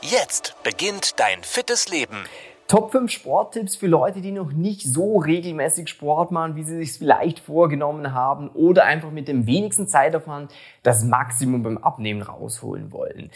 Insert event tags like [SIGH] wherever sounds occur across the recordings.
Jetzt beginnt dein fittes Leben. Top 5 Sporttipps für Leute, die noch nicht so regelmäßig Sport machen, wie sie sich vielleicht vorgenommen haben oder einfach mit dem wenigsten Zeitaufwand das Maximum beim Abnehmen rausholen wollen.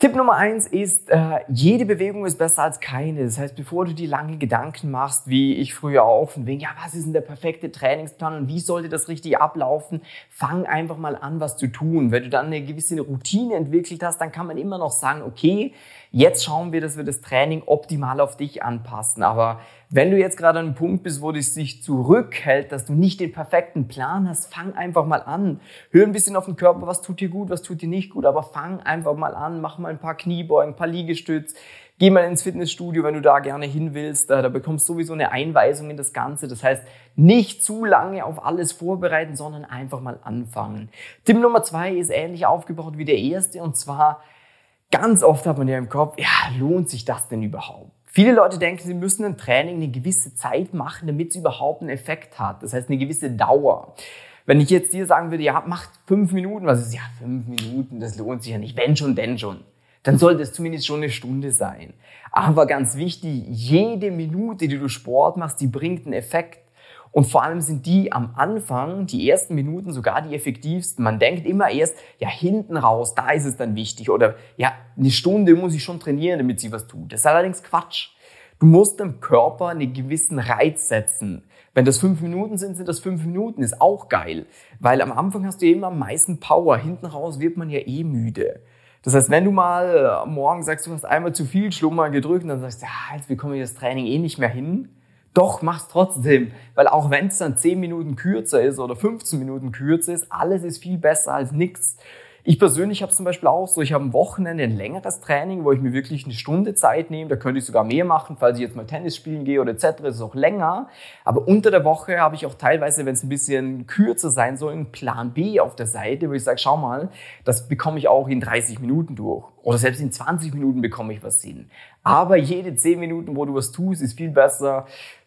Tipp Nummer eins ist, äh, jede Bewegung ist besser als keine. Das heißt, bevor du dir lange Gedanken machst, wie ich früher auch, von wegen, ja, was ist denn der perfekte Trainingsplan und wie sollte das richtig ablaufen, fang einfach mal an, was zu tun. Wenn du dann eine gewisse Routine entwickelt hast, dann kann man immer noch sagen, okay, Jetzt schauen wir, dass wir das Training optimal auf dich anpassen. Aber wenn du jetzt gerade an einem Punkt bist, wo es sich zurückhält, dass du nicht den perfekten Plan hast, fang einfach mal an. Hör ein bisschen auf den Körper, was tut dir gut, was tut dir nicht gut, aber fang einfach mal an, mach mal ein paar Kniebeugen, ein paar Liegestütz, geh mal ins Fitnessstudio, wenn du da gerne hin willst. Da, da bekommst du sowieso eine Einweisung in das Ganze. Das heißt, nicht zu lange auf alles vorbereiten, sondern einfach mal anfangen. Tipp Nummer zwei ist ähnlich aufgebaut wie der erste und zwar Ganz oft hat man ja im Kopf, ja, lohnt sich das denn überhaupt? Viele Leute denken, sie müssen ein Training eine gewisse Zeit machen, damit es überhaupt einen Effekt hat. Das heißt, eine gewisse Dauer. Wenn ich jetzt dir sagen würde, ja, macht fünf Minuten, was ist, ja, fünf Minuten, das lohnt sich ja nicht. Wenn schon, denn schon. Dann sollte es zumindest schon eine Stunde sein. Aber ganz wichtig, jede Minute, die du Sport machst, die bringt einen Effekt. Und vor allem sind die am Anfang, die ersten Minuten sogar die effektivsten. Man denkt immer erst, ja, hinten raus, da ist es dann wichtig. Oder ja, eine Stunde muss ich schon trainieren, damit sie was tut. Das ist allerdings Quatsch. Du musst dem Körper einen gewissen Reiz setzen. Wenn das fünf Minuten sind, sind das fünf Minuten. Ist auch geil. Weil am Anfang hast du immer am meisten Power. Hinten raus wird man ja eh müde. Das heißt, wenn du mal morgen sagst, du hast einmal zu viel Schlummer gedrückt dann sagst du, ja, jetzt bekomme ich das Training eh nicht mehr hin, doch, mach's trotzdem. Weil auch wenn es dann 10 Minuten kürzer ist oder 15 Minuten kürzer ist, alles ist viel besser als nichts. Ich persönlich habe zum Beispiel auch so, ich habe am Wochenende ein längeres Training, wo ich mir wirklich eine Stunde Zeit nehme. Da könnte ich sogar mehr machen, falls ich jetzt mal Tennis spielen gehe oder etc. ist es auch länger. Aber unter der Woche habe ich auch teilweise, wenn es ein bisschen kürzer sein soll, einen Plan B auf der Seite, wo ich sage, schau mal, das bekomme ich auch in 30 Minuten durch. Oder selbst in 20 Minuten bekomme ich was hin. Aber jede 10 Minuten, wo du was tust, ist viel besser,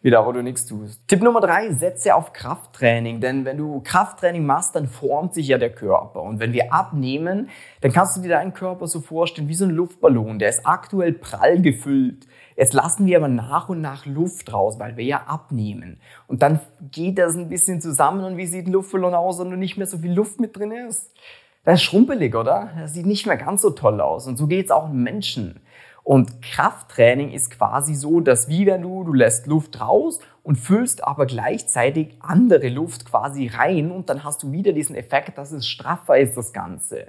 wie da, wo du nichts tust. Tipp Nummer drei, setze auf Krafttraining. Denn wenn du Krafttraining machst, dann formt sich ja der Körper. Und wenn wir abnehmen, dann kannst du dir deinen Körper so vorstellen wie so ein Luftballon. Der ist aktuell prall gefüllt. Jetzt lassen wir aber nach und nach Luft raus, weil wir ja abnehmen. Und dann geht das ein bisschen zusammen. Und wie sieht ein Luftballon aus, wenn du nicht mehr so viel Luft mit drin ist? Das ist schrumpelig, oder? Das sieht nicht mehr ganz so toll aus. Und so geht's auch Menschen. Und Krafttraining ist quasi so, dass wie wenn du, du lässt Luft raus und füllst aber gleichzeitig andere Luft quasi rein und dann hast du wieder diesen Effekt, dass es straffer ist, das Ganze.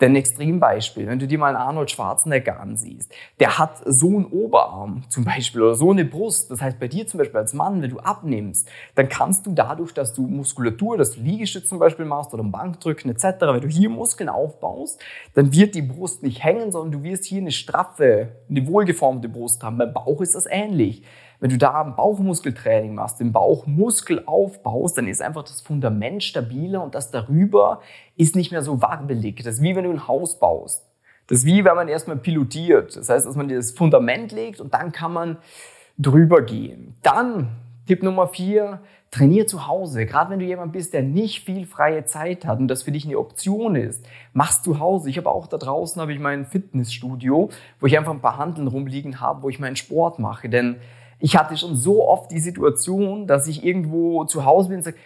Denn Extrembeispiel, wenn du dir mal Arnold Schwarzenegger ansiehst, der hat so einen Oberarm zum Beispiel oder so eine Brust. Das heißt, bei dir zum Beispiel als Mann, wenn du abnimmst, dann kannst du dadurch, dass du Muskulatur, dass du Liegestütz zum Beispiel machst oder Bankdrücken etc., wenn du hier Muskeln aufbaust, dann wird die Brust nicht hängen, sondern du wirst hier eine straffe, eine wohlgeformte Brust haben. Beim Bauch ist das ähnlich. Wenn du da Bauchmuskeltraining machst, den Bauchmuskel aufbaust, dann ist einfach das Fundament stabiler und das darüber ist nicht mehr so wabbelig. Das ist wie wenn du ein Haus baust. Das ist wie wenn man erstmal pilotiert. Das heißt, dass man das Fundament legt und dann kann man drüber gehen. Dann Tipp Nummer vier, trainier zu Hause. Gerade wenn du jemand bist, der nicht viel freie Zeit hat und das für dich eine Option ist, machst zu Hause. Ich habe auch da draußen habe ich mein Fitnessstudio, wo ich einfach ein paar Handeln rumliegen habe, wo ich meinen Sport mache. Denn ich hatte schon so oft die Situation, dass ich irgendwo zu Hause bin und sage,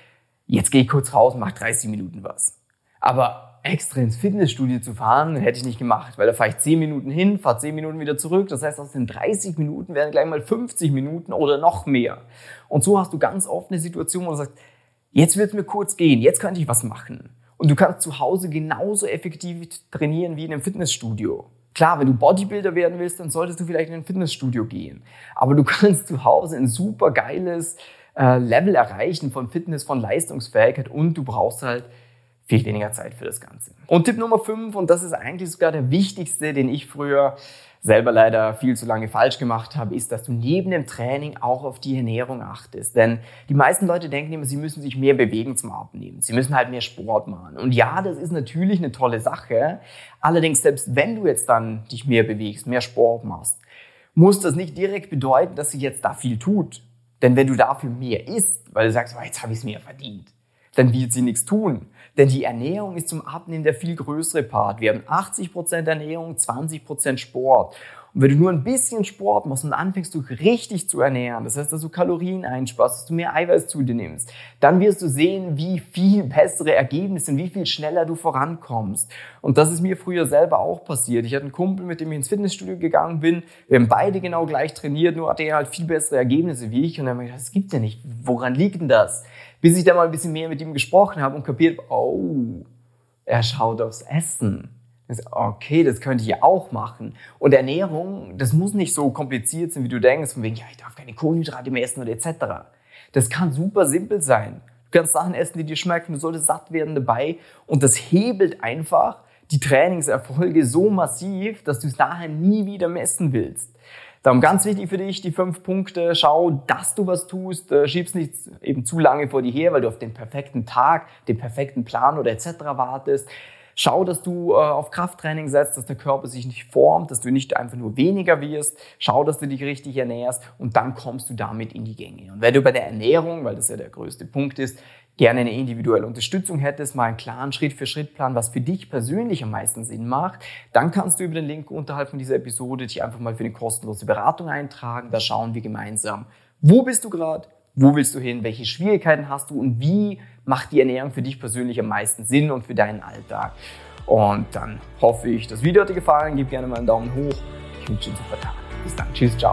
jetzt gehe ich kurz raus und mache 30 Minuten was. Aber extra ins Fitnessstudio zu fahren, hätte ich nicht gemacht, weil da fahre ich 10 Minuten hin, fahre 10 Minuten wieder zurück. Das heißt, aus den 30 Minuten werden gleich mal 50 Minuten oder noch mehr. Und so hast du ganz oft eine Situation, wo du sagst, jetzt wird es mir kurz gehen, jetzt könnte ich was machen. Und du kannst zu Hause genauso effektiv trainieren wie in einem Fitnessstudio. Klar, wenn du Bodybuilder werden willst, dann solltest du vielleicht in ein Fitnessstudio gehen. Aber du [LAUGHS] kannst zu Hause ein super geiles äh, Level erreichen von Fitness, von Leistungsfähigkeit und du brauchst halt viel weniger Zeit für das Ganze. Und Tipp Nummer 5, und das ist eigentlich sogar der wichtigste, den ich früher selber leider viel zu lange falsch gemacht habe, ist, dass du neben dem Training auch auf die Ernährung achtest. Denn die meisten Leute denken immer, sie müssen sich mehr bewegen zum Abnehmen. Sie müssen halt mehr Sport machen. Und ja, das ist natürlich eine tolle Sache. Allerdings, selbst wenn du jetzt dann dich mehr bewegst, mehr Sport machst, muss das nicht direkt bedeuten, dass sich jetzt da viel tut. Denn wenn du dafür mehr isst, weil du sagst, oh, jetzt habe ich es mir verdient, dann wird sie nichts tun. Denn die Ernährung ist zum Abnehmen der viel größere Part. Wir haben 80% Ernährung, 20% Sport. Und wenn du nur ein bisschen Sport machst und anfängst, du richtig zu ernähren, das heißt, dass du Kalorien einsparst, dass du mehr Eiweiß zu dir nimmst, dann wirst du sehen, wie viel bessere Ergebnisse und wie viel schneller du vorankommst. Und das ist mir früher selber auch passiert. Ich hatte einen Kumpel, mit dem ich ins Fitnessstudio gegangen bin. Wir haben beide genau gleich trainiert, nur hatte er halt viel bessere Ergebnisse wie ich. Und dann habe ich gedacht, das gibt's ja nicht. Woran liegt denn das? Bis ich dann mal ein bisschen mehr mit ihm gesprochen habe und kapiert, oh, er schaut aufs Essen. Okay, das könnte ich auch machen. Und Ernährung, das muss nicht so kompliziert sein, wie du denkst, von wegen, ja, ich darf keine Kohlenhydrate mehr essen oder etc. Das kann super simpel sein. Du kannst Sachen essen, die dir schmecken, du solltest satt werden dabei. Und das hebelt einfach die Trainingserfolge so massiv, dass du es nachher nie wieder messen willst. Darum ganz wichtig für dich, die fünf Punkte. Schau, dass du was tust. Äh, schieb's nicht eben zu lange vor dir her, weil du auf den perfekten Tag, den perfekten Plan oder etc. wartest. Schau, dass du äh, auf Krafttraining setzt, dass der Körper sich nicht formt, dass du nicht einfach nur weniger wirst. Schau, dass du dich richtig ernährst und dann kommst du damit in die Gänge. Und wenn du bei der Ernährung, weil das ja der größte Punkt ist, gerne eine individuelle Unterstützung hättest, mal einen klaren Schritt-für-Schritt-Plan, was für dich persönlich am meisten Sinn macht, dann kannst du über den Link unterhalb von dieser Episode dich einfach mal für eine kostenlose Beratung eintragen. Da schauen wir gemeinsam, wo bist du gerade, wo willst du hin, welche Schwierigkeiten hast du und wie macht die Ernährung für dich persönlich am meisten Sinn und für deinen Alltag. Und dann hoffe ich, das Video hat dir gefallen. Gib gerne mal einen Daumen hoch. Ich wünsche dir einen super Tag. Bis dann. Tschüss, ciao.